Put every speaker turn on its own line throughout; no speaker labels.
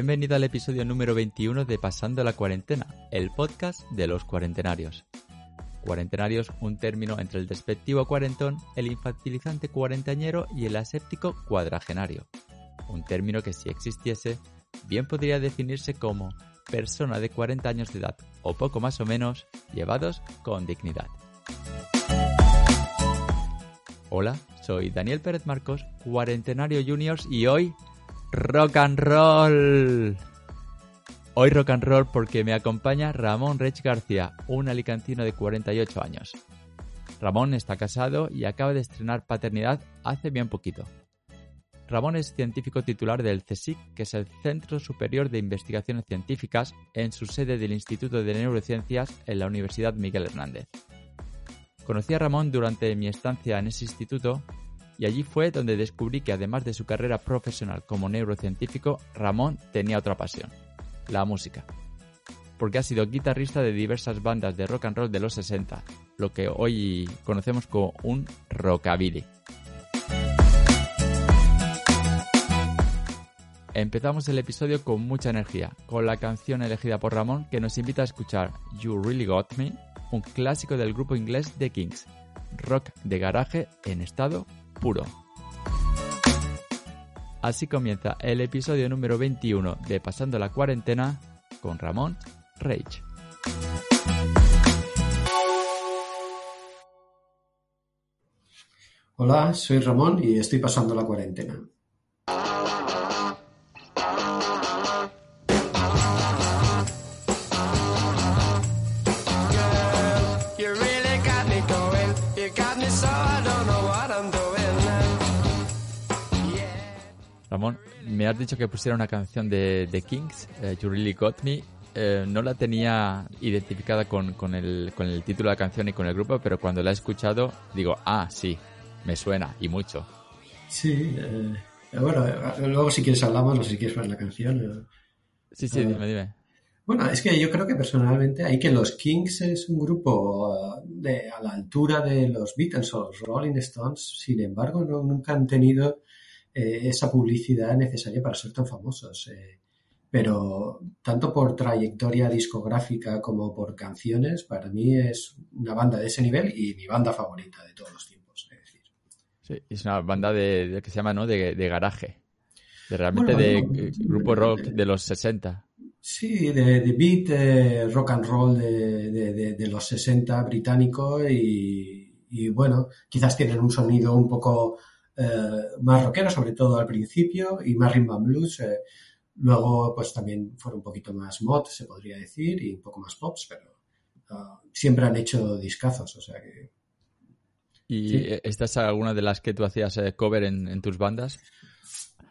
Bienvenido al episodio número 21 de Pasando la Cuarentena, el podcast de los cuarentenarios. Cuarentenarios, un término entre el despectivo cuarentón, el infantilizante cuarentañero y el aséptico cuadragenario. Un término que si existiese, bien podría definirse como persona de 40 años de edad, o poco más o menos, llevados con dignidad. Hola, soy Daniel Pérez Marcos, cuarentenario juniors y hoy rock and roll. Hoy rock and roll porque me acompaña Ramón Rech García, un alicantino de 48 años. Ramón está casado y acaba de estrenar paternidad hace bien poquito. Ramón es científico titular del CSIC, que es el Centro Superior de Investigaciones Científicas, en su sede del Instituto de Neurociencias en la Universidad Miguel Hernández. Conocí a Ramón durante mi estancia en ese instituto y allí fue donde descubrí que además de su carrera profesional como neurocientífico, Ramón tenía otra pasión, la música. Porque ha sido guitarrista de diversas bandas de rock and roll de los 60, lo que hoy conocemos como un rockabilly. Empezamos el episodio con mucha energía, con la canción elegida por Ramón que nos invita a escuchar You Really Got Me, un clásico del grupo inglés The Kings, rock de garaje en estado puro. Así comienza el episodio número 21 de Pasando la Cuarentena con Ramón Rage.
Hola, soy Ramón y estoy pasando la cuarentena.
Ramón, me has dicho que pusiera una canción de The Kings, eh, You Really Got Me. Eh, no la tenía identificada con, con, el, con el título de la canción y con el grupo, pero cuando la he escuchado digo, ah, sí, me suena y mucho.
Sí, eh, bueno, luego si quieres hablamos o si quieres ver la canción.
Sí, sí, dime, dime.
Bueno, es que yo creo que personalmente hay que los Kings es un grupo de, a la altura de los Beatles o los Rolling Stones, sin embargo, no, nunca han tenido eh, esa publicidad necesaria para ser tan famosos. Eh, pero tanto por trayectoria discográfica como por canciones, para mí es una banda de ese nivel y mi banda favorita de todos los tiempos. Es decir.
Sí, es una banda de, que se llama, ¿no? De, garaje. De realmente de grupo rock de, los 60.
Sí, de, beat, eh, rock and roll de, los 60 británico y, y, bueno, quizás tienen un sonido un poco eh, más rockera, sobre todo al principio, y más rhythm and blues. Eh, luego, pues también fueron un poquito más mod, se podría decir, y un poco más pops, pero ah, siempre han hecho discazos, o sea que...
¿Y esta es alguna de las que tú hacías eh, cover en, tus bandas?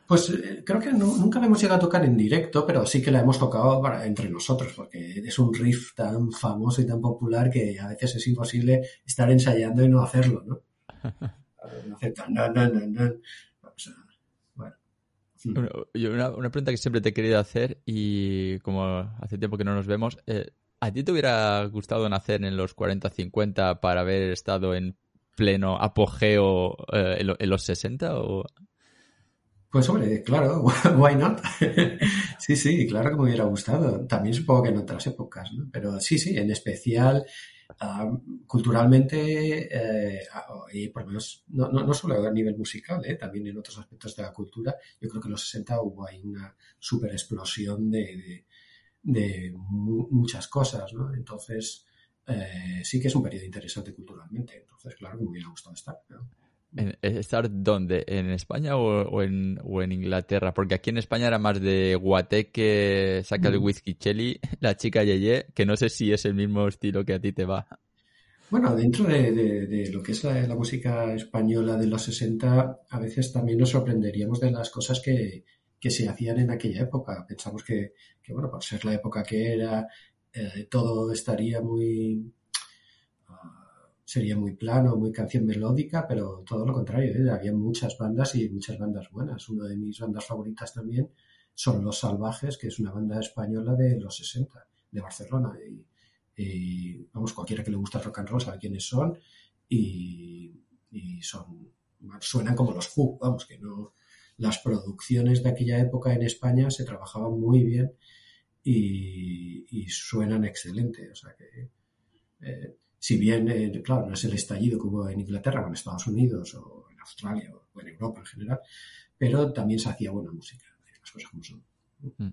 Pues creo que nunca la hemos llegado a tocar en directo, pero sí que la hemos tocado entre nosotros, porque es un riff tan famoso y tan popular que a veces es imposible estar ensayando y no hacerlo, ¿no?
bueno. una, pregunta que siempre te he querido hacer y como hace tiempo que no nos vemos, eh, ¿a ti te hubiera gustado nacer en los 40-50 para haber estado en pleno apogeo eh, en, los 60 o...?
Pues hombre, claro, why not? sí, sí, claro que me hubiera gustado. También supongo que en otras épocas, ¿no? Pero sí, sí, en especial culturalmente, eh, y por lo menos, no, no, solo a nivel musical, eh, también en otros aspectos de la cultura, yo creo que en los 60 hubo ahí una super explosión de, de, muchas cosas, ¿no? Entonces, eh, sí que es un periodo interesante culturalmente. Entonces, claro me hubiera gustado estar.
¿Estar dónde? ¿En España o, en, o, en, Inglaterra? Porque aquí en España era más de guateque, saca el mm. whisky chelly, la chica Yeye, que no sé si es el mismo estilo que a ti te va.
Bueno, dentro de, lo que es la, música española de los 60, a veces también nos sorprenderíamos de las cosas que, se hacían en aquella época. Pensamos que, bueno, por ser la época que era, eh, todo estaría muy sería muy plano, muy canción melódica, pero todo lo contrario, ¿eh? había muchas bandas y muchas bandas buenas. Una de mis bandas favoritas también son Los Salvajes, que es una banda española de los 60, de Barcelona. Y, vamos, cualquiera que le gusta el rock and roll sabe quiénes son y, son suenan como los Who, vamos, que no, las producciones de aquella época en España se trabajaban muy bien y, suenan excelente. O sea que, eh, si bien, eh, claro, no es el estallido que hubo en Inglaterra o en Estados Unidos o en Australia o en Europa en general, pero también se hacía buena música, las cosas como son. Mm.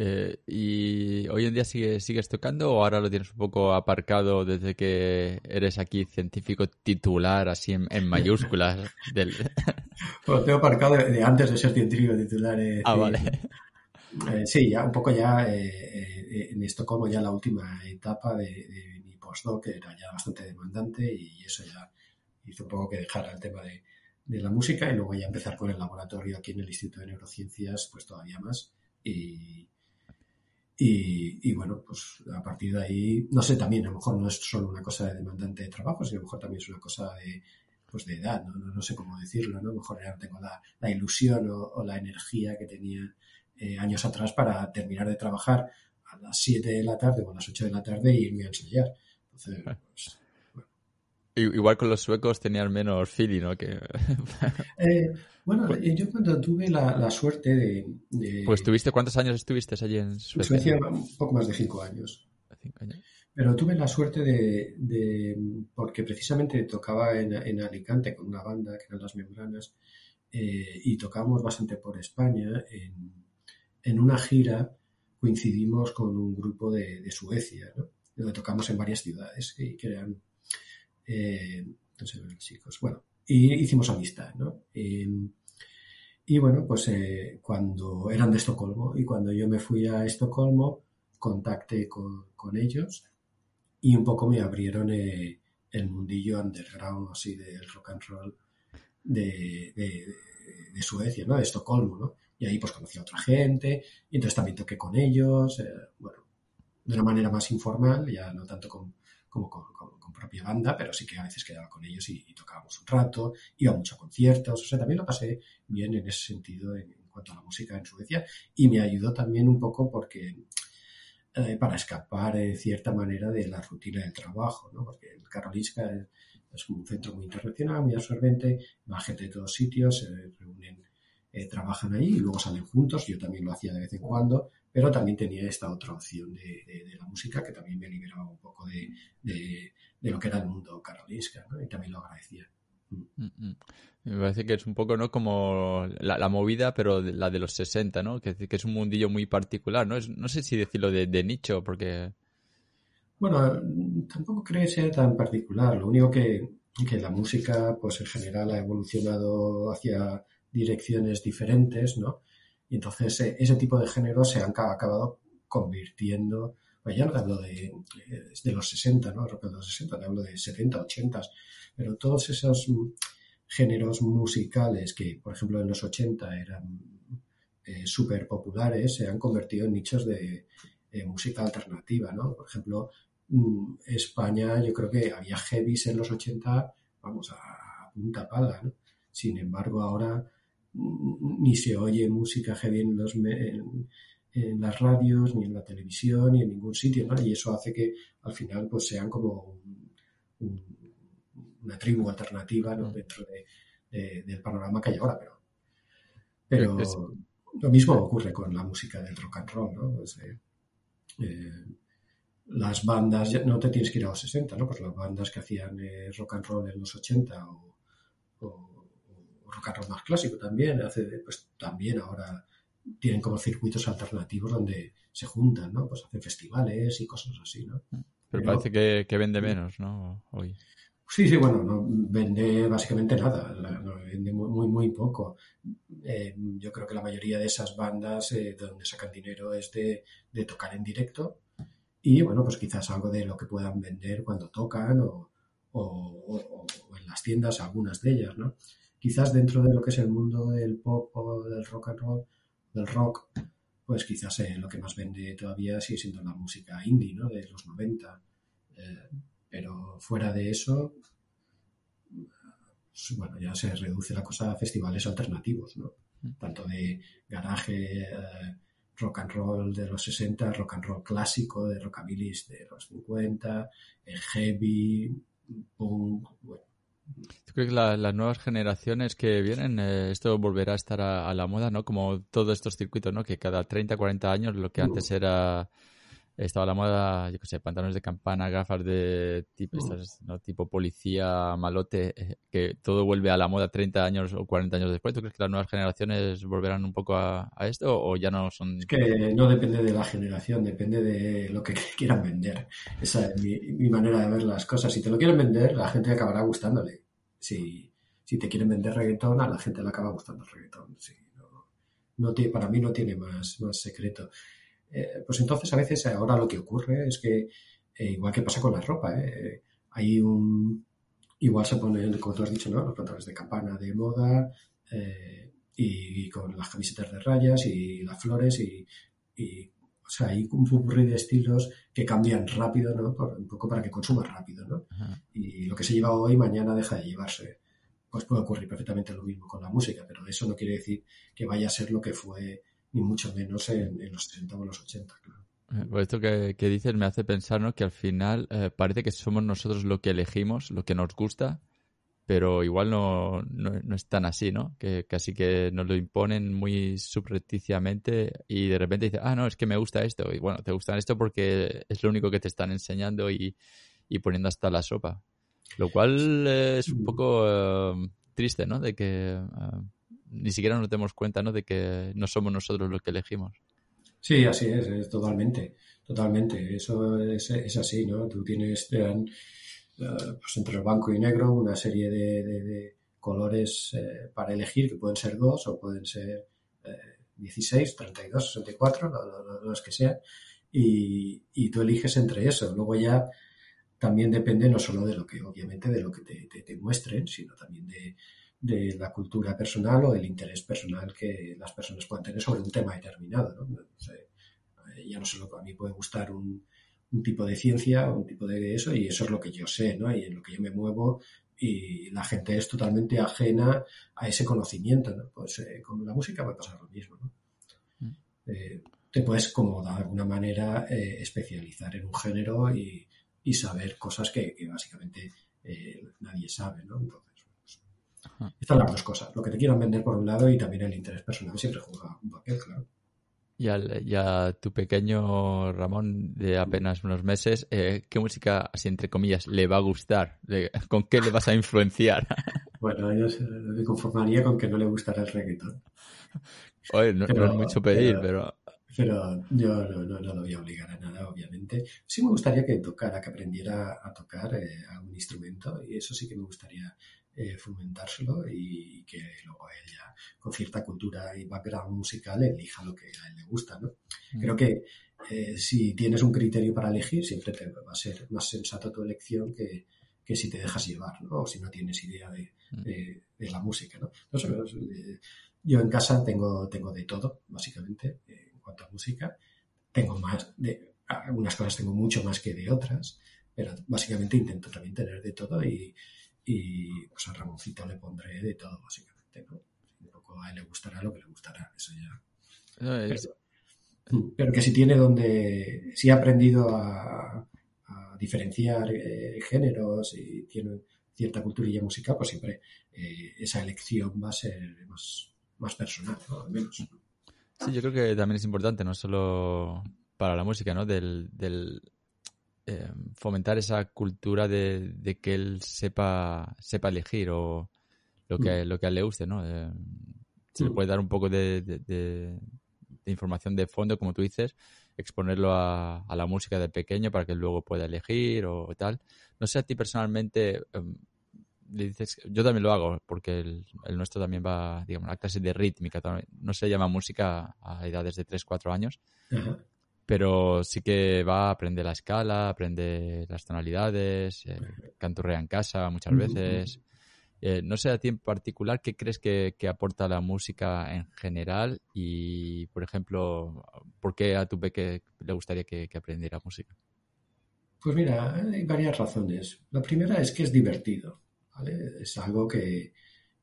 Eh, ¿Y hoy en día sigues, sigues tocando o ahora lo tienes un poco aparcado desde que eres aquí científico titular, así en, mayúsculas? del...
Bueno, tengo aparcado de, antes de ser científico titular. Eh,
ah, vale.
Eh, sí, ya un poco ya en esto como ya la última etapa de, que era ya bastante demandante y eso ya hizo un poco que dejar el tema de, la música y luego ya empezar con el laboratorio aquí en el Instituto de Neurociencias, pues todavía más. Y, bueno, pues a partir de ahí, no sé, también a lo mejor no es solo una cosa de demandante de trabajo, sino a lo mejor también es una cosa de, pues de edad, no, no, sé cómo decirlo, ¿no? A lo mejor ya no tengo la, la ilusión o, la energía que tenía eh, años atrás para terminar de trabajar a las 7 de la tarde o a las 8 de la tarde y irme a ensayar. Entonces, pues,
Igual con los suecos tenían menos feeling, ¿no? Que...
Eh, bueno, pues yo cuando tuve la, suerte de,
Pues tuviste, ¿cuántos años estuviste allí en Suecia?
Suecia un poco más de cinco años. Pero tuve la suerte de, porque precisamente tocaba en, Alicante con una banda que eran Las Membranas eh, y tocábamos bastante por España. En, una gira coincidimos con un grupo de, Suecia, ¿no? Donde tocamos en varias ciudades que eran eh, chicos. Bueno, y hicimos amistad, ¿no? y bueno, pues eh, cuando eran de Estocolmo y cuando yo me fui a Estocolmo, contacté con, ellos y un poco me abrieron eh, el mundillo underground, así del rock and roll de, Suecia, ¿no? De Estocolmo, ¿no? Y ahí pues conocí a otra gente y entonces también toqué con ellos, eh, bueno, de una manera más informal, ya no tanto con, como con, propia banda, pero sí que a veces quedaba con ellos y, tocábamos un rato, iba mucho a conciertos, o sea, también lo pasé bien en ese sentido en, cuanto a la música en Suecia y me ayudó también un poco porque eh, para escapar de cierta manera de la rutina del trabajo, ¿no? porque el Karolinska es, un centro muy internacional, muy absorbente, va gente de todos sitios, se reúnen, eh, trabajan ahí y luego salen juntos, yo también lo hacía de vez en cuando, pero también tenía esta otra opción de, la música que también me liberaba un poco de, lo que era el mundo carolinska, ¿no? Y también lo agradecía. Mm. Mm,
mm. Me parece que es un poco, ¿no? Como la, movida, pero la de los 60, ¿no? Que, que, es un mundillo muy particular, ¿no? Es, no sé si decirlo de, nicho, porque...
Bueno, tampoco creo que sea tan particular. Lo único que, que la música, pues en general ha evolucionado hacia direcciones diferentes, ¿no? Y entonces eh, ese tipo de géneros se han acabado convirtiendo, pues ya no hablo de, de los 60, ¿no? de los 60, te hablo de 70, 80, pero todos esos mm, géneros musicales que, por ejemplo, en los 80 eran eh, súper populares, se han convertido en nichos de música alternativa, ¿no? Por ejemplo, mm, España, yo creo que había heavies en los 80, vamos, a punta pala, ¿no? Sin embargo, ahora ni se oye música heavy en, los, en, las radios, ni en la televisión, ni en ningún sitio, ¿no? Y eso hace que al final pues sean como una tribu alternativa mm. dentro del panorama que hay ahora, pero, pero lo mismo ocurre con la música del rock and roll, ¿no? Pues, eh, eh, las bandas, no te tienes que ir a los 60, ¿no? Pues las bandas que hacían eh, rock and roll en los 80 o rock and roll más clásico también, hace, pues también ahora tienen como circuitos alternativos donde se juntan, ¿no? Pues hacen festivales y cosas así, ¿no?
Pero, parece que, vende menos, ¿no? Hoy.
Sí, sí, bueno, no vende básicamente nada, vende muy, muy, poco. Eh, yo creo que la mayoría de esas bandas eh, de donde sacan dinero es de, tocar en directo y, bueno, pues quizás algo de lo que puedan vender cuando tocan o, o en las tiendas, algunas de ellas, ¿no? Quizás dentro de lo que es el mundo del pop o del rock and roll, del rock, pues quizás eh, lo que más vende todavía sigue siendo la música indie, ¿no? De los 90. Eh, pero fuera de eso, pues, bueno, ya se reduce la cosa a festivales alternativos, ¿no? Tanto de garaje, eh, rock and roll de los 60, rock and roll clásico de rockabilly de los 50, heavy, punk, bueno,
¿Tú crees que las nuevas generaciones que vienen, eh, esto volverá a estar a, la moda, ¿no? Como todos estos circuitos, ¿no? Que cada 30, 40 años lo que antes era estaba la moda, yo qué sé, pantalones de campana, gafas de tipo, estas, ¿no? tipo policía, malote, eh, que todo vuelve a la moda 30 años o 40 años después. ¿Tú crees que las nuevas generaciones volverán un poco a, esto o ya no son...?
Es que no depende de la generación, depende de lo que quieran vender. Esa es mi, manera de ver las cosas. Si te lo quieren vender, la gente acabará gustándole. Si, si te quieren vender reggaetón, a la gente le acaba gustando el reggaetón. no, no para mí no tiene más, más secreto. Eh, pues entonces a veces ahora lo que ocurre es que, eh, igual que pasa con la ropa, eh, hay un... Igual se ponen, como tú has dicho, ¿no? Los pantalones de campana de moda y, con las camisetas de rayas y las flores y, o sea, hay un pupurrí de estilos que cambian rápido, ¿no? un poco para que consumas rápido, ¿no? Y lo que se lleva hoy, mañana deja de llevarse. Pues puede ocurrir perfectamente lo mismo con la música, pero eso no quiere decir que vaya a ser lo que fue ni mucho menos en, los 60 o los 80, claro.
Eh, pues esto que, dices me hace pensar ¿no? que al final eh, parece que somos nosotros lo que elegimos, lo que nos gusta, pero igual no, no, es tan así, ¿no? Que casi que nos lo imponen muy subrepticiamente y de repente dices, ah, no, es que me gusta esto. Y bueno, te gusta esto porque es lo único que te están enseñando y, poniendo hasta la sopa. Lo cual es un poco eh, triste, ¿no? De que ni siquiera nos demos cuenta ¿no? de que no somos nosotros los que elegimos.
Sí, así es, totalmente, totalmente. Eso es, así, ¿no? Tú tienes eh, pues entre el blanco y negro una serie de, colores eh, para elegir, que pueden ser dos o pueden ser 16, 32, 64, los que sean, y, y, tú eliges entre eso. Luego ya también depende no solo de lo que, obviamente, de lo que te muestren, sino también de, de la cultura personal o el interés personal que las personas puedan tener sobre un tema determinado. ¿no? ya no solo a mí puede gustar un, un, tipo de ciencia o un tipo de eso y eso es lo que yo sé ¿no? y en lo que yo me muevo y la gente es totalmente ajena a ese conocimiento. ¿no? Pues eh, con la música va a pasar lo mismo. ¿no? Mm. Eh, te puedes como de alguna manera eh, especializar en un género y, y saber cosas que, que básicamente nadie sabe. ¿no? Están las dos cosas. Lo que te quieran vender por un lado y también el interés personal siempre juega un papel, claro.
Y, a tu pequeño Ramón de apenas unos meses, eh, ¿qué música, así entre comillas, le va a gustar? ¿Con qué le vas a influenciar?
Bueno, yo me conformaría con que no le gustara el reggaetón.
Oye, no, es mucho pedir, pero,
pero... yo no, lo voy a obligar a nada, obviamente. Sí me gustaría que tocara, que aprendiera a tocar eh, a un instrumento y eso sí que me gustaría eh, fomentárselo y que luego ella, con cierta cultura y background musical, elija lo que a él le gusta, ¿no? Mm. Creo que eh, si tienes un criterio para elegir, siempre te va a ser más sensato tu elección que, si te dejas llevar, ¿no? O si no tienes idea de, mm. la música, ¿no? Eh, yo en casa tengo, tengo de todo, básicamente, en cuanto a música. Tengo más de, algunas cosas tengo mucho más que de otras, pero básicamente intento también tener de todo y, y pues a Ramoncito le pondré de todo, básicamente, ¿no? Un poco a él le gustará lo que le gustará, eso ya. pero, que si tiene donde, si ha aprendido a, diferenciar eh, géneros y tiene cierta culturilla musical, pues siempre eh, esa elección va a ser más, más personal, ¿no? Al menos.
Sí, yo creo que también es importante, no solo para la música, ¿no? Del, del eh, fomentar esa cultura de, que él sepa sepa elegir o lo que, mm. lo que a él le guste, ¿no? Eh, se le mm. puede dar un poco de, información de fondo, como tú dices, exponerlo a, la música de pequeño para que luego pueda elegir o tal. No sé a ti personalmente, em, le dices, yo también lo hago, porque el, nuestro también va, digamos, a clase de rítmica, no se llama música a edades de 3, 4 años, pero sí que va a aprender la escala, aprende las tonalidades, eh, canturrea en casa muchas veces. Eh, no sé a ti en particular qué crees que, aporta la música en general y, por ejemplo, ¿por qué a tu peque le gustaría que, aprendiera música?
Pues mira, hay varias razones. La primera es que es divertido, ¿vale? Es algo que,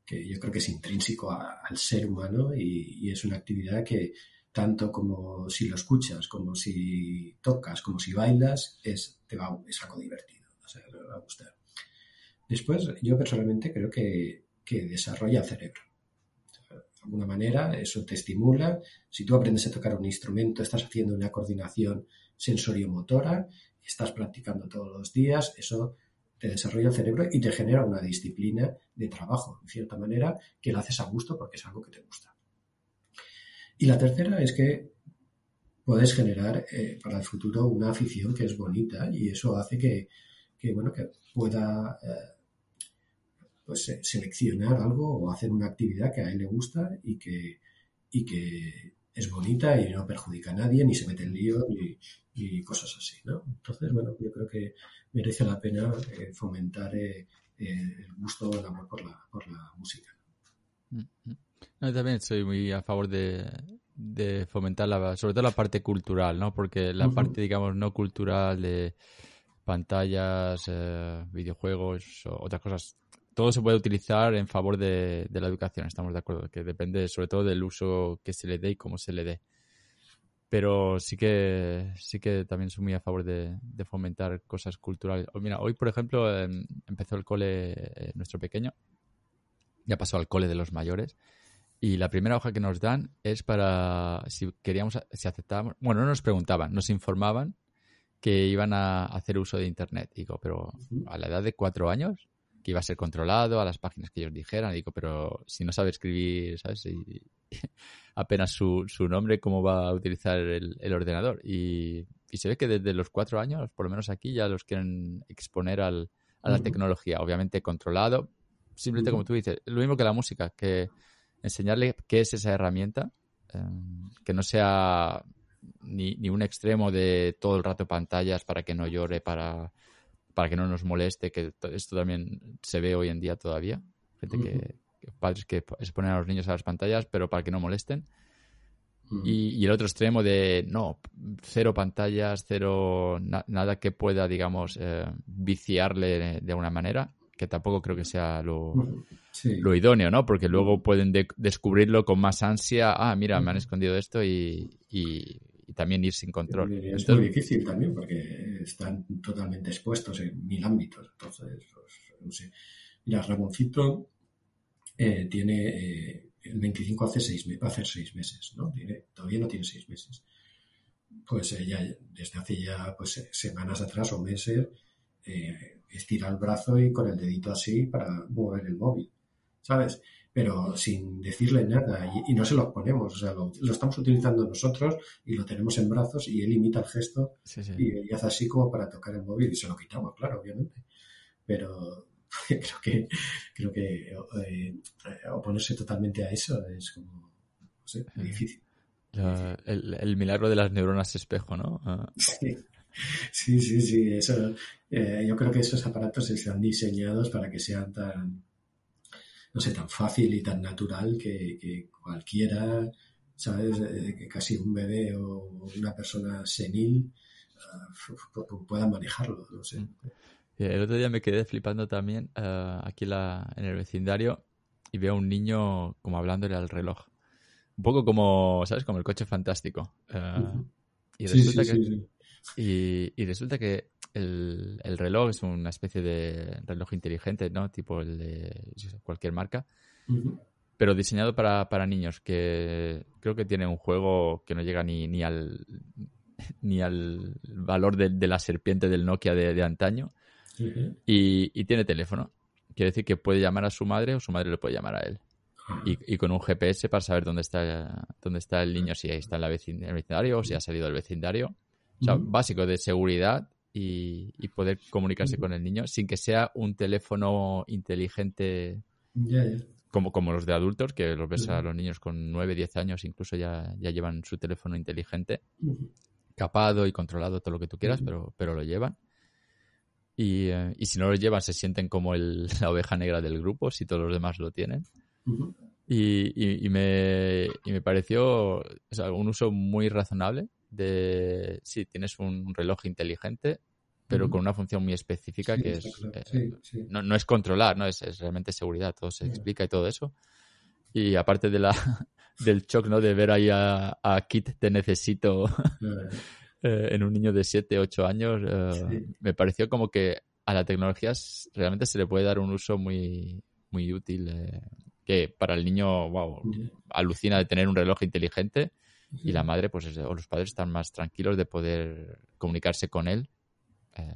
yo creo que es intrínseco al ser humano y es una actividad que, tanto como si lo escuchas, como si tocas, como si bailas, es, te va, es algo divertido, te va a gustar. Después, yo personalmente creo que, desarrolla el cerebro. De alguna manera, eso te estimula. Si tú aprendes a tocar un instrumento, estás haciendo una coordinación sensoriomotora, estás practicando todos los días, eso te desarrolla el cerebro y te genera una disciplina de trabajo, en cierta manera, que lo haces a gusto porque es algo que te gusta. Y la tercera es que puedes generar eh, para el futuro una afición que es bonita y eso hace que, bueno, que pueda eh, pues, eh, seleccionar algo o hacer una actividad que a él le gusta y que, y que es bonita y no perjudica a nadie, ni se mete en lío, ni, cosas así, ¿no? Entonces, bueno, yo creo que merece la pena fomentar el gusto, el amor por la, por la música.
Yo también soy muy a favor de, fomentar la, sobre todo la parte cultural, ¿no? Porque la parte, digamos, no cultural de pantallas, eh, videojuegos o otras cosas, todo se puede utilizar en favor de, la educación, estamos de acuerdo, que depende sobre todo del uso que se le dé y cómo se le dé. Pero sí que sí que también soy muy a favor de, fomentar cosas culturales. Mira, hoy, por ejemplo, em, empezó el cole eh, nuestro pequeño, ya pasó al cole de los mayores y la primera hoja que nos dan es para si queríamos, si aceptábamos, bueno, no nos preguntaban, nos informaban que iban a hacer uso de Internet. Digo, pero a la edad de cuatro años, que iba a ser controlado a las páginas que ellos dijeran. Digo, pero si no sabe escribir, ¿sabes? Y, apenas su, su, nombre, ¿cómo va a utilizar el, el ordenador? Y, y, se ve que desde los cuatro años, por lo menos aquí, ya los quieren exponer al, a la tecnología. Obviamente controlado, simplemente como tú dices, lo mismo que la música, que enseñarle qué es esa herramienta, em, que no sea ni, ni, un extremo de todo el rato pantallas para que no llore, para, para que no nos moleste, que esto también se ve hoy en día todavía. Gente que, padres que exponen a los niños a las pantallas, pero para que no molesten. y, el otro extremo de no, cero pantallas, cero nada que pueda, digamos, eh, viciarle de, de alguna manera que tampoco creo que sea lo, lo idóneo, ¿no? Porque luego pueden descubrirlo con más ansia. Ah, mira, me han escondido esto y, y, también ir sin control.
Es muy difícil también porque están totalmente expuestos en mil ámbitos. Entonces, pues, no sé. Mira, Ramoncito eh, tiene eh, el 25 hace seis, va a hacer seis meses, ¿no? Tiene, todavía no tiene seis meses. Pues ella desde hace ya pues, semanas atrás o meses eh, estira el brazo y con el dedito así para mover el móvil, ¿sabes? Pero sin decirle nada y, no se lo ponemos, o sea, lo, estamos utilizando nosotros y lo tenemos en brazos y él imita el gesto Y, hace así como para tocar el móvil y se lo quitamos, claro, obviamente. Pero creo que creo que eh, oponerse totalmente a eso es como no sé, difícil.
el, milagro de las neuronas espejo, ¿no?
Ah. Sí, sí, sí, eso, eh, yo creo que esos aparatos están diseñados para que sean tan, no sé, tan fácil y tan natural que, cualquiera, ¿sabes? Eh, casi un bebé o una persona senil uh, pueda manejarlo, no sé.
El otro día me quedé flipando también aquí la, en el vecindario y veo a un niño como hablándole al reloj. Un poco como, ¿sabes? Como el coche fantástico. Y resulta que y, resulta que el, reloj es una especie de reloj inteligente, ¿no? Tipo el de cualquier marca. Pero diseñado para, para, niños, que creo que tiene un juego que no llega ni, ni al ni al valor de, la serpiente del Nokia de, antaño. y, tiene teléfono. Quiere decir que puede llamar a su madre o su madre le puede llamar a él. Ah. Y, con un GPS para saber dónde está, dónde está el niño, si está en, la en el vecindario o si ha salido del vecindario. O sea, básico de seguridad y, poder comunicarse con el niño sin que sea un teléfono inteligente Como, como los de adultos, que los ves a los niños con 9, 10 años, incluso ya, ya llevan su teléfono inteligente, capado y controlado, todo lo que tú quieras, pero, pero lo llevan. Y, eh, y, si no lo llevan, se sienten como el, la oveja negra del grupo, si todos los demás lo tienen. y, y, me, y me pareció un uso muy razonable de, sí, tienes un reloj inteligente, pero con una función muy específica que es, eh, No, no, es controlar, ¿no? Es, es, realmente seguridad, todo se explica y todo eso. Y aparte de la, del shock, ¿no? De ver ahí a, Kit, te necesito eh, en un niño de 7, 8 años, eh, me pareció como que a la tecnología realmente se le puede dar un uso muy, muy útil. Eh, que para el niño, wow, alucina de tener un reloj inteligente y la madre, pues, o los padres están más tranquilos de poder comunicarse con él eh,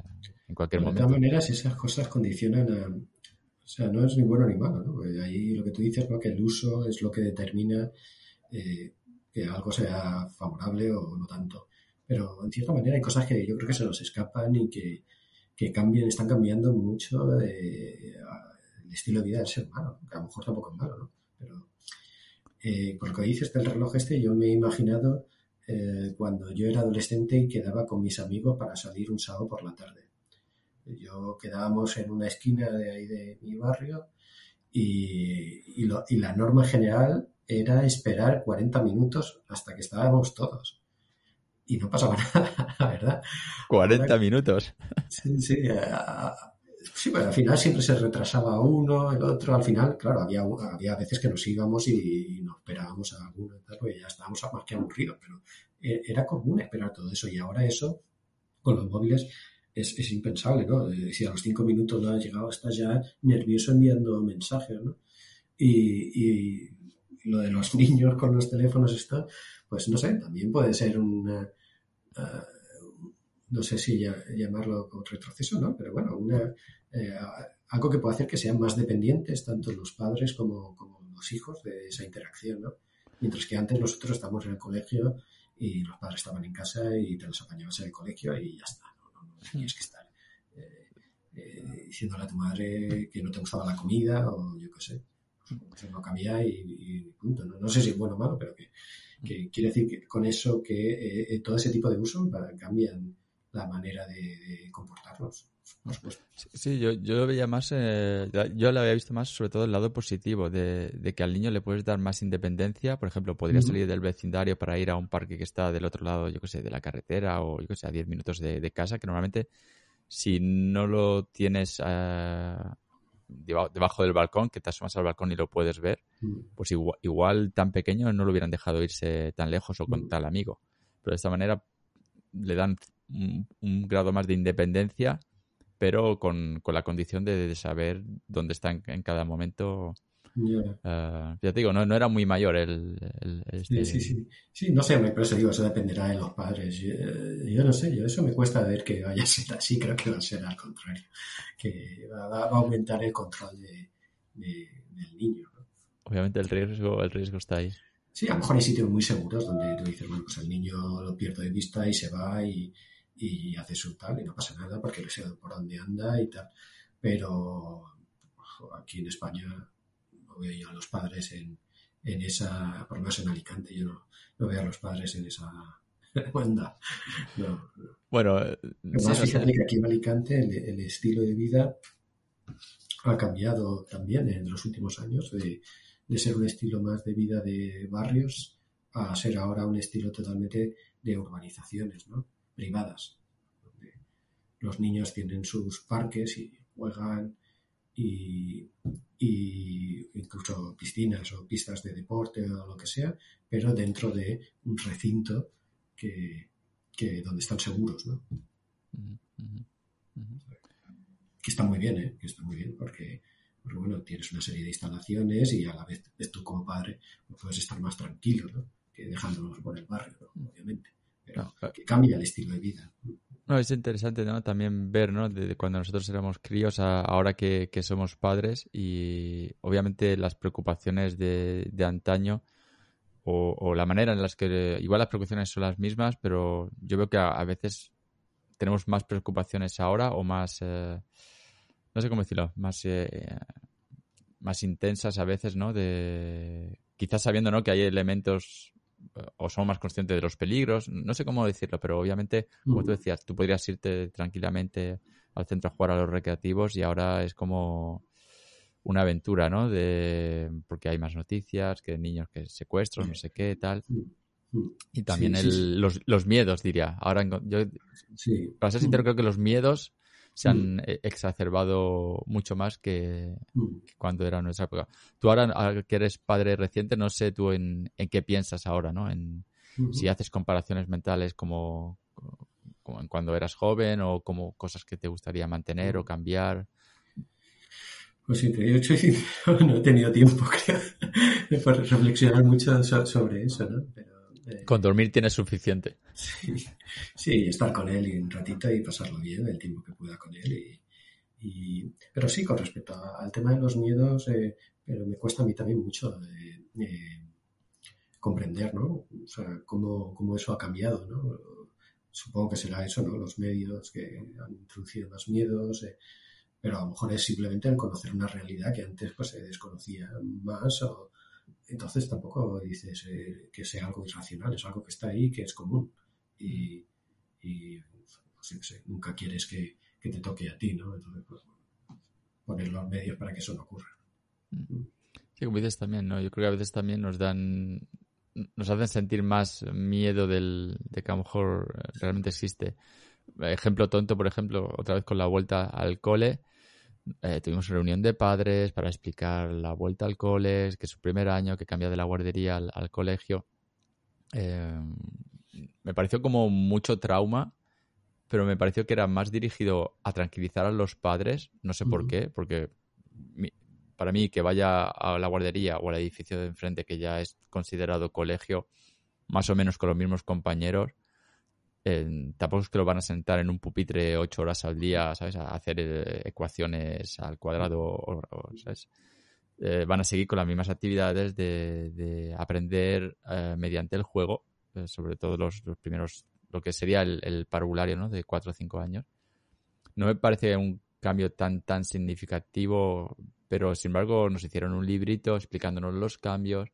en cualquier momento.
De todas maneras, esas cosas condicionan a. O sea, no es ni bueno ni malo, ¿no? ahí lo que tú dices, ¿no? Que el uso es lo que determina eh, que algo sea favorable o no tanto. Pero en cierta manera hay cosas que yo creo que se nos escapan y que, que cambian, están cambiando mucho eh, el estilo de vida del ser humano, que a lo mejor tampoco es malo, ¿no? Pero eh, por lo que dices del reloj este, yo me he imaginado eh, cuando yo era adolescente y quedaba con mis amigos para salir un sábado por la tarde. Yo quedábamos en una esquina de ahí de mi barrio y, y la norma general era esperar 40 minutos hasta que estábamos todos. Y no pasaba nada, la verdad.
40 minutos.
Sí, sí. Sí, al final siempre se retrasaba uno, el otro. Al final, claro, había, había veces que nos íbamos y, nos esperábamos a alguno y porque ya estábamos más que aburridos. Pero e, era común esperar todo eso. Y ahora eso, con los móviles, es, es impensable, ¿no? Si a los cinco minutos no has llegado, estás ya nervioso enviando mensajes, ¿no? y lo de los niños con los teléfonos, esto, pues no sé, también puede ser un, eh, no sé si llamarlo como retroceso, ¿no? Pero bueno, una, eh, algo que puede hacer que sean más dependientes tanto los padres como, los hijos de esa interacción, ¿no? Mientras que antes nosotros estábamos en el colegio y los padres estaban en casa y te los apañabas en el colegio y ya está, no, no, tenías que estar eh, diciéndole a tu madre que no te gustaba la comida o yo qué sé no cambia y, punto. ¿no? sé si es bueno o malo, pero que, quiere decir que con eso que eh, eh, todo ese tipo de usos cambian la manera de, comportarnos.
Sí, yo, yo lo veía más, eh, yo lo había visto más sobre todo el lado positivo, de, que al niño le puedes dar más independencia. Por ejemplo, podría salir del vecindario para ir a un parque que está del otro lado, yo que sé, de la carretera o yo que sé, a 10 minutos de, casa, que normalmente si no lo tienes debajo del balcón, que te asomas al balcón y lo puedes ver, pues igual, tan pequeño no lo hubieran dejado irse tan lejos o con tal amigo. Pero de esta manera le dan un, grado más de independencia, pero con, la condición de, saber dónde está en cada momento Ah, ya te digo, no, no era muy mayor el...
este... sí, sí, sí. no sé, pero eso digo, eso dependerá de los padres. Yo, no sé, yo eso me cuesta ver que vaya a ser así, creo que va a ser al contrario, que va, a aumentar el control de, del niño.
Obviamente el riesgo, el riesgo está ahí.
Sí, a lo mejor hay sitios muy seguros donde tú dices, bueno, pues el niño lo pierde de vista y se va y, y hace su tal y no pasa nada porque le sé por dónde anda y tal. Pero aquí en España veo a los padres en, en esa, por lo menos en Alicante, yo no, no veo a los padres en esa banda.
Bueno,
fíjate que aquí en Alicante el, estilo de vida ha cambiado también en los últimos años, de, de, ser un estilo más de vida de barrios a ser ahora un estilo totalmente de urbanizaciones, ¿no? Privadas. Donde los niños tienen sus parques y juegan y, incluso piscinas o pistas de deporte o lo que sea, pero dentro de un recinto que, donde están seguros, ¿no? Que está muy bien, ¿eh? Que está muy bien porque, bueno, tienes una serie de instalaciones y a la vez tú como padre pues puedes estar más tranquilo, ¿no? Que dejándonos por el barrio, obviamente. Que cambia el estilo de vida.
No, es interesante ¿no? también ver ¿no? de, cuando nosotros éramos críos a ahora que, somos padres y obviamente las preocupaciones de, de antaño o, la manera en las que igual las preocupaciones son las mismas, pero yo veo que a, veces tenemos más preocupaciones ahora o más, eh, no sé cómo decirlo, más, eh, más intensas a veces, ¿no? De, quizás sabiendo ¿no? que hay elementos o somos más conscientes de los peligros, no sé cómo decirlo, pero obviamente, como tú decías, tú podrías irte tranquilamente al centro a jugar a los recreativos y ahora es como una aventura, ¿no? De porque hay más noticias, que niños que secuestros, no sé qué, tal. Y también Los, los, miedos, diría. Ahora, yo, para ser sincero, creo que los miedos se han mm. e-, exacerbado mucho más mm. que, cuando era nuestra época. Tú ahora que eres padre reciente, no sé tú en, qué piensas ahora, ¿no? En si haces comparaciones mentales como, como en cuando eras joven o como cosas que te gustaría mantener o cambiar.
Pues sí, te digo, no he tenido tiempo, creo, de reflexionar mucho sobre eso, ¿no?
Eh, con dormir tienes suficiente.
Sí, sí, estar con él y un ratito y pasarlo bien el tiempo que pueda con él. Y, pero sí, con respecto al tema de los miedos, eh, pero me cuesta a mí también mucho eh, comprender, ¿no? O sea, cómo, cómo, eso ha cambiado, ¿no? Supongo que será eso, ¿no? Los medios que han introducido más miedos, pero a lo mejor es simplemente el conocer una realidad que antes pues se desconocía más o, entonces tampoco dices eh, que sea algo irracional, es algo que está ahí, que es común. Y, nunca quieres que, te toque a ti, ¿no? Entonces, pues, poner los medios para que eso no ocurra.
Sí, como dices también, ¿no? Yo creo que a veces también nos dan, nos hacen sentir más miedo del, de que a lo mejor realmente existe. Ejemplo tonto, por ejemplo, otra vez con la vuelta al cole, eh, tuvimos reunión de padres para explicar la vuelta al cole, que es su primer año, que cambia de la guardería al, colegio. Eh, me pareció como mucho trauma, pero me pareció que era más dirigido a tranquilizar a los padres, no sé por qué, porque para mí que vaya a la guardería o al edificio de enfrente que ya es considerado colegio, más o menos con los mismos compañeros, tampoco es que lo van a sentar en un pupitre ocho horas al día, ¿sabes? A hacer eh, ecuaciones al cuadrado, ¿sabes? Eh, van a seguir con las mismas actividades de, aprender eh, mediante el juego, sobre todo los, primeros, lo que sería el, parvulario, ¿no? De cuatro o cinco años. No me parece un cambio tan, tan significativo, pero sin embargo nos hicieron un librito explicándonos los cambios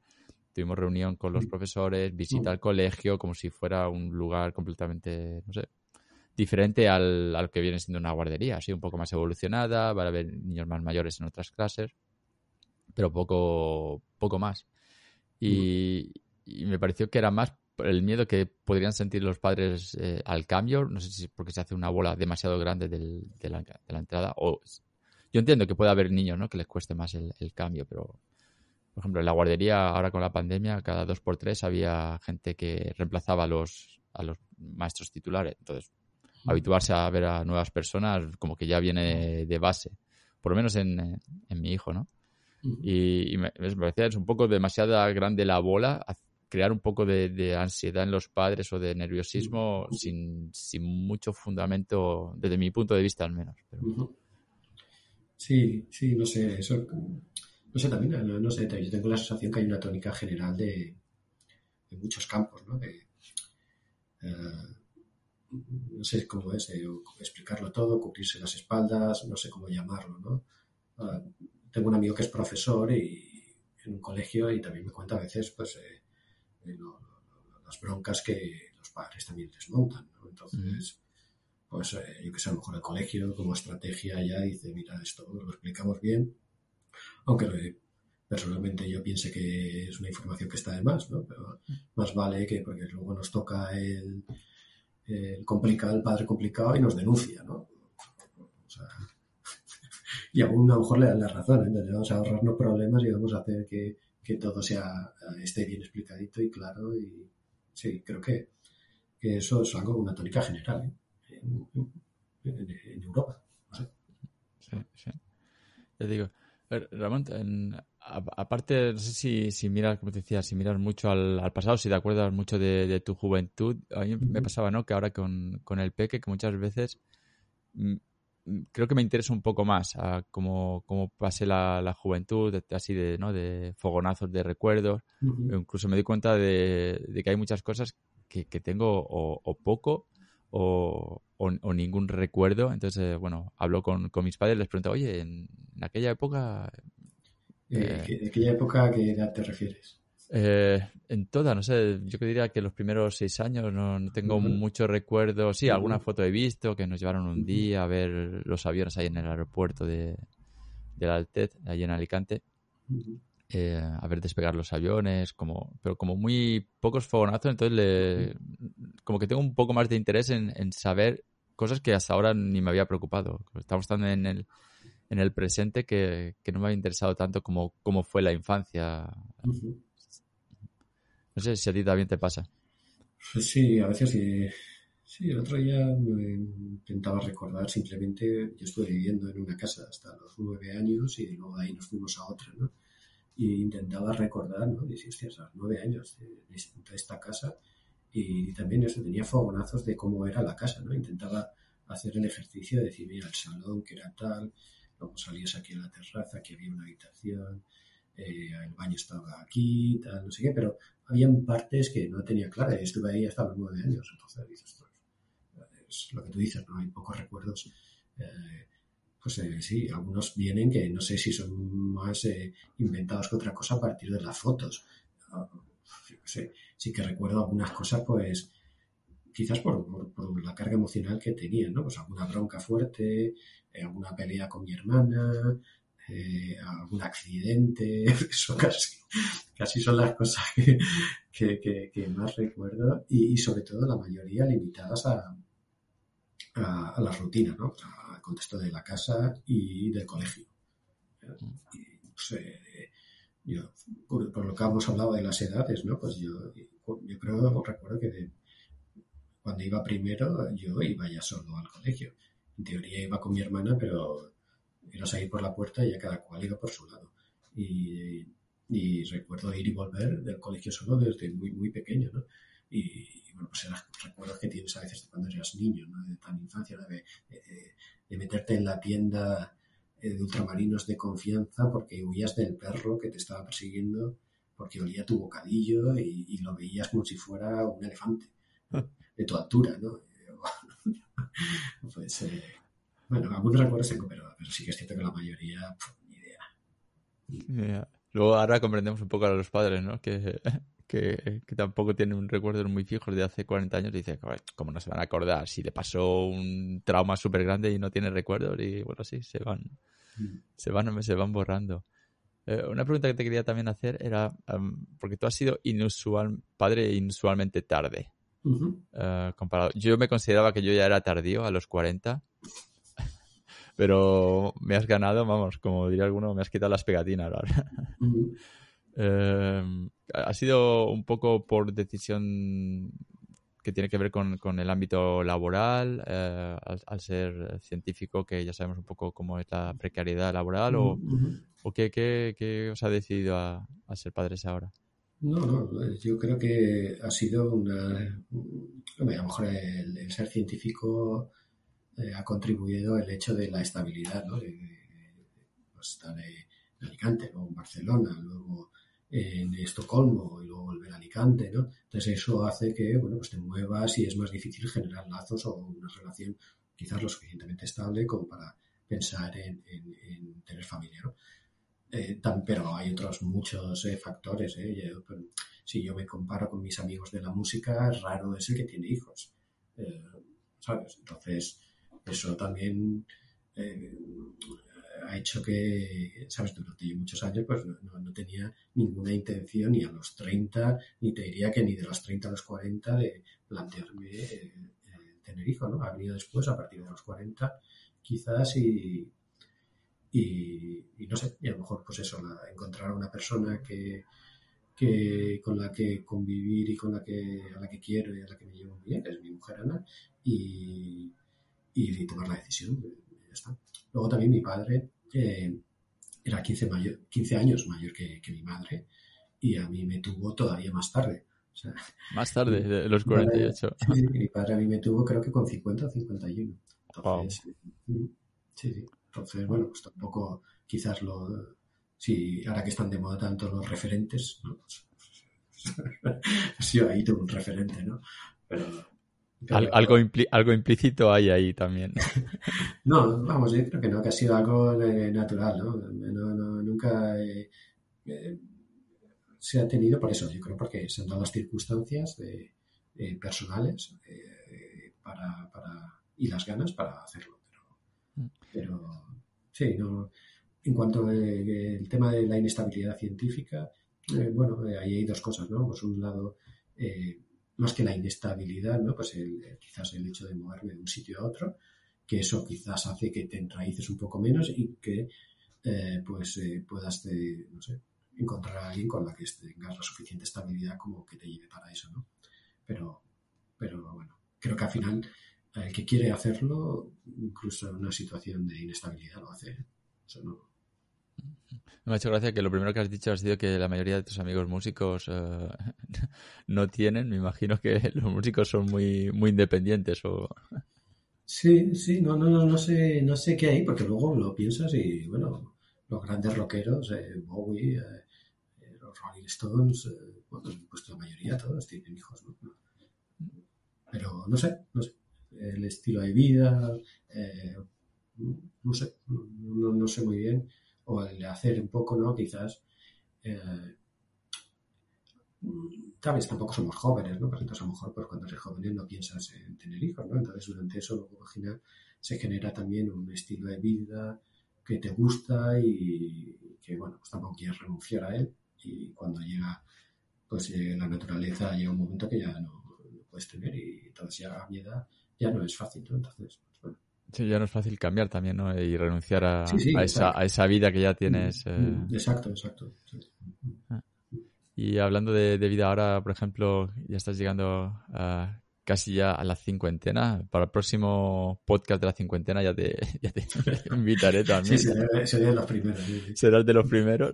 tuvimos reunión con los profesores, visita al colegio, como si fuera un lugar completamente, no sé, diferente al, al que viene siendo una guardería, así un poco más evolucionada, van a haber niños más mayores en otras clases, pero poco, poco más. Y, me pareció que era más el miedo que podrían sentir los padres eh, al cambio, no sé si porque se hace una bola demasiado grande de, la, entrada, o yo entiendo que puede haber niños ¿no? que les cueste más el cambio, pero por ejemplo, en la guardería, ahora con la pandemia, cada dos por tres había gente que reemplazaba a los, a los maestros titulares. Entonces, habituarse a ver a nuevas personas como que ya viene de base, por lo menos en, mi hijo, ¿no? Y, me, parecía es un poco demasiada grande la bola, crear un poco de, ansiedad en los padres o de nerviosismo sin, sin, mucho fundamento, desde mi punto de vista al menos.
Sí, sí, no sé, eso no sé, también, no, sé, yo tengo la sensación que hay una tónica general de, muchos campos, ¿no? De, eh, no sé cómo es, explicarlo todo, cubrirse las espaldas, no sé cómo llamarlo, ¿no? Ah, tengo un amigo que es profesor y en un colegio y también me cuenta a veces, pues, eh, las broncas que los padres también les montan, ¿no? Entonces, pues, eh, yo que sé, a lo mejor el colegio como estrategia ya dice, mira, esto lo explicamos bien, aunque personalmente yo piense que es una información que está de más, ¿no? Pero más vale que, porque luego nos toca el, complicado, el padre complicado y nos denuncia, ¿no? y aún a lo mejor le dan la razón, ¿eh? vamos a ahorrarnos problemas y vamos a hacer que, todo sea esté bien explicadito y claro y sí, creo que, eso es algo, una tónica general ¿eh? en, Europa.
Sí, sí. Ya digo, Ramón, aparte, no sé si, si miras, como te decía, si miras mucho al, pasado, si te acuerdas mucho de, tu juventud, a mí me pasaba, ¿no? Que ahora con, el peque, que muchas veces mm, mm, creo que me interesa un poco más a cómo, cómo pasé la, juventud, así de, ¿no? De fogonazos de recuerdos. Incluso me di cuenta de, que hay muchas cosas que, tengo o poco o, o, ningún recuerdo. Entonces, bueno, hablo con, con, mis padres, les pregunto, oye, en, aquella época...
¿De eh, aquella época a qué edad te refieres?
Eh, en toda, no sé, yo diría que los primeros seis años no, no tengo mucho recuerdo. Sí, alguna foto he visto que nos llevaron un día a ver los aviones ahí en el aeropuerto de, de la Altet, ahí en Alicante. Eh, a ver despegar los aviones, como, pero como muy pocos fogonazos, entonces le, como que tengo un poco más de interés en, saber cosas que hasta ahora ni me había preocupado. Estamos tan en el, en el presente que, no me había interesado tanto como, como fue la infancia. No sé si a ti también te pasa.
Sí, a veces Sí, el otro día me intentaba recordar simplemente, yo estuve viviendo en una casa hasta los nueve años y luego ahí nos fuimos a otra, ¿no? Y intentaba recordar, ¿no? Dice, hostias, a nueve años de, esta casa y también eso, tenía fogonazos de cómo era la casa, ¿no? Intentaba hacer el ejercicio de decir, mira, el salón que era tal, luego salías aquí a la terraza, aquí había una habitación, eh, el baño estaba aquí, tal, no sé qué, pero habían partes que no tenía claras y estuve ahí hasta los nueve años, entonces dices, es lo que tú dices, ¿no? Hay pocos recuerdos. Eh, pues eh, sí, algunos vienen que no sé si son más inventados que otra cosa a partir de las fotos. Ah, sí que recuerdo algunas cosas, pues quizás por, la carga emocional que tenía, ¿no? Pues alguna bronca fuerte, eh, alguna pelea con mi hermana, eh, algún accidente, eso casi, casi son las cosas que, más recuerdo y, sobre todo la mayoría limitadas a, a, la rutina, ¿no? Al contexto de la casa y del colegio. Pues, eh, yo, por, lo que hemos hablado de las edades, ¿no? Pues yo, yo creo, recuerdo que cuando iba primero, yo iba ya solo al colegio. En teoría iba con mi hermana, pero era salir por la puerta y ya cada cual iba por su lado. Y, recuerdo ir y volver del colegio solo desde muy, muy pequeño, ¿no? Y, bueno, pues eran recuerdos que tienes a veces de cuando eras niño, ¿no? De tan infancia, de, de meterte en la tienda eh, de ultramarinos de confianza porque huías del perro que te estaba persiguiendo porque olía tu bocadillo y, lo veías como si fuera un elefante de tu altura, ¿no? pues, eh, bueno, algunos recuerdos tengo, pero, pero, sí que es cierto que la mayoría, ni
idea. Luego ahora comprendemos un poco a los padres, ¿no? Que, que, que, tampoco tienen recuerdos muy fijos de hace 40 años. Dice, ¿cómo no se van a acordar si le pasó un trauma súper grande y no tiene recuerdos? Y bueno, sí, se van, mm. se van, se van borrando. Eh, una pregunta que te quería también hacer era, porque tú has sido inusual, padre inusualmente tarde. Eh, comparado. Yo me consideraba que yo ya era tardío a los 40, pero me has ganado, vamos, como diría alguno, me has quitado las pegatinas. Em, ha sido un poco por decisión que tiene que ver con, el ámbito laboral, eh, al, ser científico, que ya sabemos un poco cómo es la precariedad laboral, o, ¿O qué, os ha decidido a, ser padres ahora?
No, no, yo creo que ha sido una... a lo mejor el, ser científico eh, ha contribuido el hecho de la estabilidad, ¿no? De, pues, estar en Alicante, luego en Barcelona, luego en Estocolmo y luego volver a Alicante, ¿no? Entonces eso hace que, bueno, pues te muevas y es más difícil generar lazos o una relación quizás lo suficientemente estable como para pensar en, en tener familia, ¿no? Eh, pero hay otros muchos eh, factores. Eh. Pues, si yo me comparo con mis amigos de la música, raro es el que tiene hijos. ¿Sabes? Entonces, eso también ha hecho que, ¿sabes? Durante muchos años, pues no, tenía ninguna intención ni a los 30, ni te diría que ni de los 30 a los 40 de plantearme tener hijos, ¿no? Ha después, a partir de los 40, quizás, y, y, no sé, y a lo mejor pues eso, encontrar a una persona que, que, con la que convivir y con la que a la que quiero y a la que me llevo bien, que es mi mujer Ana, y, y tomar la decisión. Ya. Luego también mi padre eh, era 15, mayor, 15 años mayor que, mi madre y a mí me tuvo todavía más tarde.
más tarde, de los 48.
mi padre a mí me tuvo creo que con 50 o 51. Entonces, sí, sí. Entonces, bueno, pues tampoco quizás lo... Si ahora que están de moda tanto los referentes, ¿no? sí, ahí tengo un referente, ¿no? Pero,
algo, algo implícito hay ahí también.
no, vamos, yo creo que no, que ha sido algo eh, natural, ¿no? nunca eh, eh, se ha tenido por eso, yo creo porque se han dado las circunstancias de, personales para, para, y las ganas para hacerlo. Pero sí, no, en cuanto al tema de la inestabilidad científica, eh, bueno, eh, ahí hay dos cosas, ¿no? Pues un lado, eh, más que la inestabilidad, ¿no? Pues quizás el hecho de moverme de un sitio a otro, que eso quizás hace que te entraices un poco menos y que pues puedas, no sé, encontrar a alguien con la que tengas la suficiente estabilidad como que te lleve para eso, ¿no? Pero, pero bueno, creo que al final el que quiere hacerlo, incluso en una situación de inestabilidad, lo hace. Eso no,
me ha hecho gracia que lo primero que has dicho ha sido que la mayoría de tus amigos músicos eh, no tienen. Me imagino que los músicos son muy, muy independientes o...
Sí, sí, no, no, no, no sé, no sé qué hay, porque luego lo piensas y bueno, los grandes rockeros, eh, Bowie, eh, los Rolling Stones, pues la mayoría todos tienen hijos. Pero no sé, no sé, el estilo de vida, no sé, no sé muy bien o el hacer un poco, ¿no? Quizás, eh, tal vez tampoco somos jóvenes, ¿no? Pero entonces a lo mejor pues, cuando eres joven no piensas en tener hijos, ¿no? Entonces durante eso luego al se genera también un estilo de vida que te gusta y que, bueno, pues tampoco quieres renunciar a él y cuando llega, pues eh, la naturaleza llega un momento que ya no, puedes tener y entonces ya a mi ya no es fácil, ¿no? Entonces,
Sí, ya no es fácil cambiar también, ¿no? Y renunciar a, esa, a esa, vida que ya tienes.
Mm, eh. Exacto, exacto.
Ah. Y hablando de, vida ahora, por ejemplo, ya estás llegando a casi ya a la cincuentena. Para el próximo podcast de la cincuentena ya te, ya te invitaré también.
Sí, seré, de los primeros.
Serás de los primeros.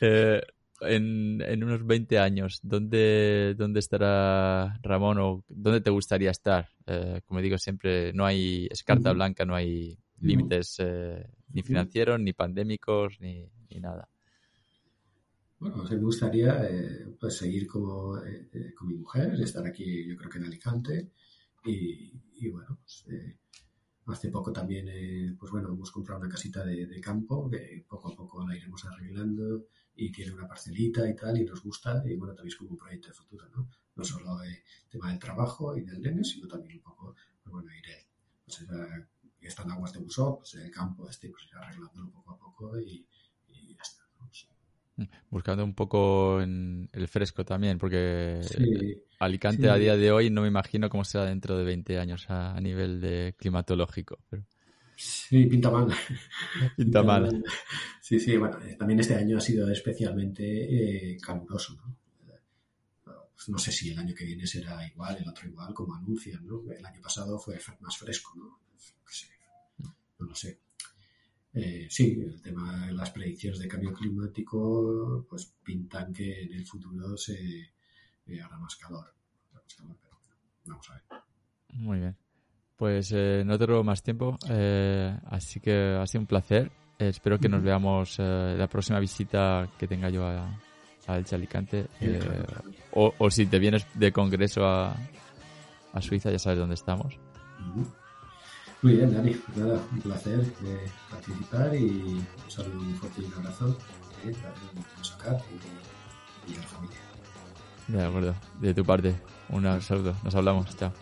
Eh, en, en, unos 20 años, ¿dónde, ¿dónde estará Ramón o dónde te gustaría estar? Eh, como digo siempre, no hay es carta blanca, no hay límites eh, ni financieros, ni pandémicos, ni, ni nada.
Bueno, me gustaría eh, pues seguir como, con mi mujer, estar aquí yo creo que en Alicante y, y bueno, pues, hace poco también, pues bueno, hemos comprado una casita de, de campo que poco a poco la iremos arreglando y tiene una parcelita y tal, y nos gusta, y bueno, también es como un proyecto de futuro, ¿no? No solo el tema del trabajo y del nene, sino también un poco, pues bueno, ir, pues están aguas de uso, pues el campo este, pues ir arreglándolo poco a poco y, ya está.
Mm, buscando un poco en el fresco también, porque Alicante a día de hoy no me imagino cómo será dentro de 20 años a, nivel de climatológico. Pero...
Sí, pinta mal.
Pinta mal.
Sí, sí, bueno, eh, también este año ha sido especialmente eh, caluroso, ¿no? Pues no sé si el año que viene será igual, el otro igual, como anuncian, ¿no? El año pasado fue más fresco, ¿no? No lo sé. Eh, sí, el tema de las predicciones de cambio climático, pues pintan que en el futuro se hará más calor. vamos a ver.
Muy bien. Pues eh, no te robo más tiempo, eh, así que ha sido un placer. Eh, espero que nos veamos la próxima visita que tenga yo a, a El Chalicante. O, o, si te vienes de congreso a, a, Suiza, ya sabes dónde estamos.
Muy bien, Dani. Pues nada, un placer participar y un saludo muy fuerte y un abrazo a y, y a la familia.
De acuerdo, de tu parte. Un saludo. Nos hablamos. Chao.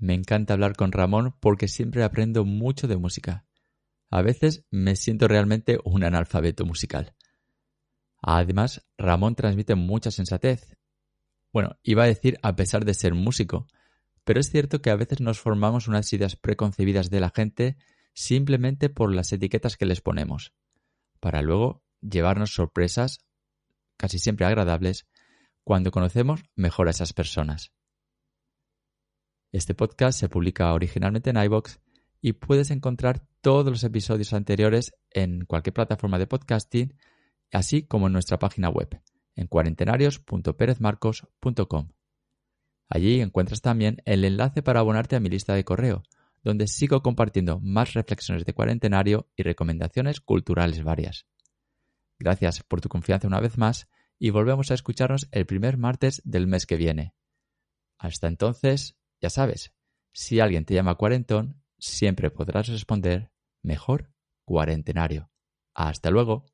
Me encanta hablar con Ramón porque siempre aprendo mucho de música. A veces me siento realmente un analfabeto musical. Además, Ramón transmite mucha sensatez. Bueno, iba a decir a pesar de ser músico, pero es cierto que a veces nos formamos unas ideas preconcebidas de la gente simplemente por las etiquetas que les ponemos, para luego llevarnos sorpresas, casi siempre agradables, cuando conocemos mejor a esas personas. Este podcast se publica originalmente en iBox y puedes encontrar todos los episodios anteriores en cualquier plataforma de podcasting, así como en nuestra página web, en cuarentenarios.perezmarcos.com. Allí encuentras también el enlace para abonarte a mi lista de correo, donde sigo compartiendo más reflexiones de cuarentenario y recomendaciones culturales varias. Gracias por tu confianza una vez más y volvemos a escucharnos el primer martes del mes que viene. Hasta entonces, ya sabes, si alguien te llama cuarentón, siempre podrás responder mejor cuarentenario. Hasta luego.